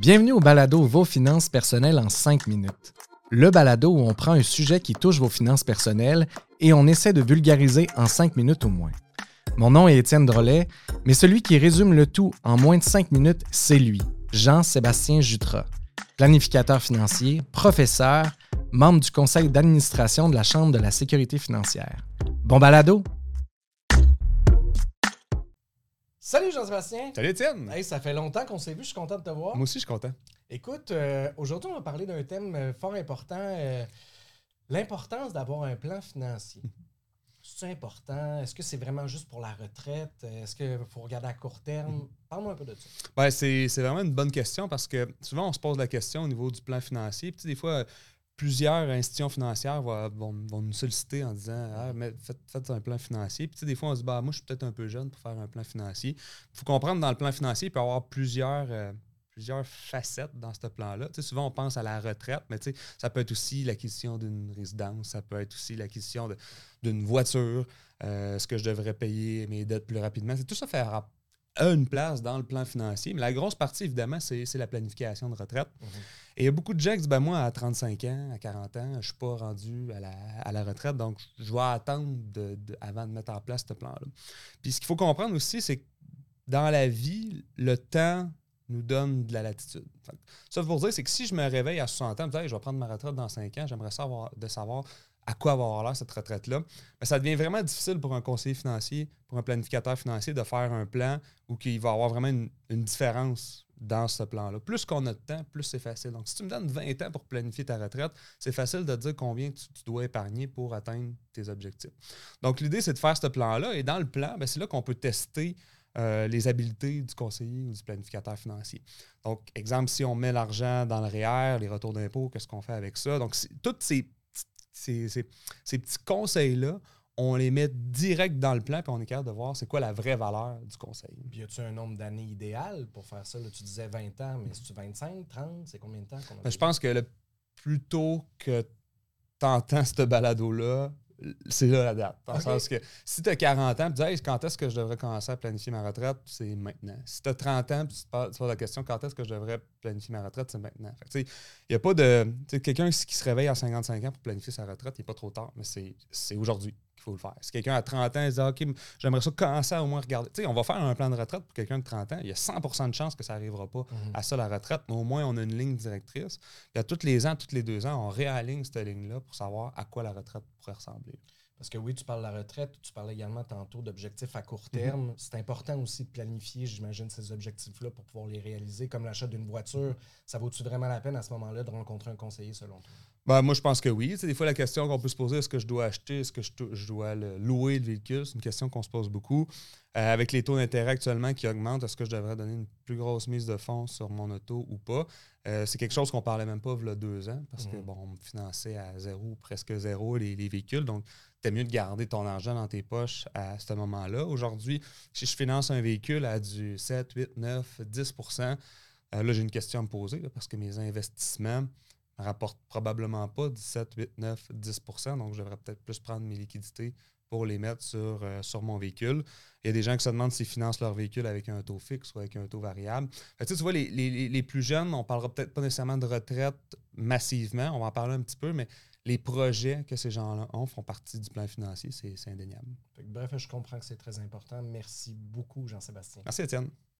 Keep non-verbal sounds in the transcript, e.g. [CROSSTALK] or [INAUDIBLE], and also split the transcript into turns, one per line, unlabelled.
Bienvenue au balado Vos finances personnelles en 5 minutes. Le balado où on prend un sujet qui touche vos finances personnelles et on essaie de vulgariser en 5 minutes au moins. Mon nom est Étienne Drolet, mais celui qui résume le tout en moins de 5 minutes, c'est lui, Jean-Sébastien Jutras, planificateur financier, professeur, membre du conseil d'administration de la Chambre de la sécurité financière. Bon balado! Salut Jean-Sébastien!
Salut Étienne!
Hey, ça fait longtemps qu'on s'est vu, je suis content de te voir.
Moi aussi, je suis content.
Écoute, euh, aujourd'hui, on va parler d'un thème euh, fort important, euh, l'importance d'avoir un plan financier. [LAUGHS] C'est important? Est-ce que c'est vraiment juste pour la retraite? Est-ce qu'il faut regarder à court terme? Parle-moi un peu de ça.
Ben, c'est c'est vraiment une bonne question parce que souvent, on se pose la question au niveau du plan financier. Puis, tu sais, des fois, plusieurs institutions financières vont, nous solliciter en disant ah, mais faites, un plan financier. Puis, des fois, on se dit bah, moi, je suis peut-être un peu jeune pour faire un plan financier. Il faut comprendre dans le plan financier, il peut y avoir plusieurs. euh, plusieurs facettes dans ce plan-là. Souvent, on pense à la retraite, mais ça peut être aussi l'acquisition d'une résidence, ça peut être aussi l'acquisition d'une voiture, euh, ce que je devrais payer mes dettes plus rapidement? Tout ça faire à a une place dans le plan financier. Mais la grosse partie, évidemment, c'est la planification de retraite. Et il y a beaucoup de gens qui disent ben, moi, à 35 ans, à 40 ans, je ne suis pas rendu à la, à la retraite, donc je vais attendre de- de- avant de mettre en place ce plan-là. Puis ce qu'il faut comprendre aussi, c'est que dans la vie, le temps nous donne de la latitude. Ça pour dire, c'est que si je me réveille à 60 ans, je vais prendre ma retraite dans 5 ans, j'aimerais savoir de savoir à quoi avoir l'air cette retraite-là. Ça devient vraiment difficile pour un conseiller financier, pour un planificateur financier de faire un plan où il va avoir vraiment une, différence dans ce plan-là. Plus qu'on a de temps, plus c'est facile. Donc, si tu me donnes 20 ans pour planifier ta retraite, c'est facile de dire combien tu, dois épargner pour atteindre tes objectifs. Donc, l'idée, c'est de faire ce plan-là. Et dans le plan, ben, c'est là qu'on peut tester euh, les habiletés du conseiller ou du planificateur financier. Donc, exemple, si on met l'argent dans le REER, les retours d'impôt, qu'est-ce qu'on fait avec ça? Donc, tous ces, ces, ces- ces petits conseils-là, on les met direct dans le plan, puis on est capable de voir c'est quoi la vraie valeur du conseil.
Puis, y a-tu un nombre d'années idéal pour faire ça? Là, tu disais 20 ans, mais c'est-tu 25, 30? C'est combien de temps qu'on a
Ben, je pense que le plus tôt que tu entends ce balado-là, c'est là la date. Dans sens que si tu as 40 ans, tu dis Hey, quand est-ce que je devrais commencer à planifier ma retraite, c'est maintenant. Si tu as 30 ans, puis tu te poses te la question quand est-ce que je devrais planifier ma retraite, c'est maintenant. Il n'y a pas de. Quelqu'un qui se réveille à 55 ans pour planifier sa retraite, il n'est pas trop tard, mais c'est aujourd'hui qu'il faut le faire. Si quelqu'un à 30 ans il se dit OK, j'aimerais ça commencer à au moins regarder. Tu sais, on va faire un plan de retraite pour quelqu'un de 30 ans, il y a 100% de chances que ça n'arrivera pas
Mhm.
à ça la retraite, mais au moins on a une ligne directrice. Puis à tous les ans, tous les deux ans, on réaligne cette ligne-là pour savoir à quoi la retraite pourrait ressembler.
Parce que oui, tu parles de la retraite, tu parlais également tantôt d'objectifs à court terme. C'est important aussi de planifier, j'imagine, ces objectifs-là pour pouvoir les réaliser, comme l'achat d'une voiture. Ça vaut-tu vraiment la peine à ce moment-là de rencontrer un conseiller selon toi?
Ben, moi, je pense que oui. Tu sais, des fois, la question qu'on peut se poser, est-ce que je dois acheter, est-ce que je, je dois le- louer le véhicule? C'est une question qu'on se pose beaucoup. Euh, avec les taux d'intérêt actuellement qui augmentent, est-ce que je devrais donner une plus grosse mise de fonds sur mon auto ou pas? Euh, c'est quelque chose qu'on parlait même pas il y a deux ans parce que
Mhm.
bon, on me finançait à zéro, presque zéro les, les véhicules. Donc, c'était mieux de garder ton argent dans tes poches à ce moment-là. Aujourd'hui, si je finance un véhicule à du 7, 8, 9, 10% euh, là, j'ai une question à me poser là, parce que mes investissements ne rapportent probablement pas 17, 8, 9, 10% Donc, je devrais peut-être plus prendre mes liquidités pour les mettre sur, euh, sur mon véhicule. Il y a des gens qui se demandent s'ils financent leur véhicule avec un taux fixe ou avec un taux variable. Fait tu vois, les, les- les- plus jeunes, on parlera peut-être pas nécessairement de retraite massivement, on va en parler un petit peu, mais les projets que ces gens-là ont font partie du plan financier, c'est indéniable.
Bref, je comprends que c'est très important. Merci beaucoup, Jean-Sébastien.
Merci Étienne.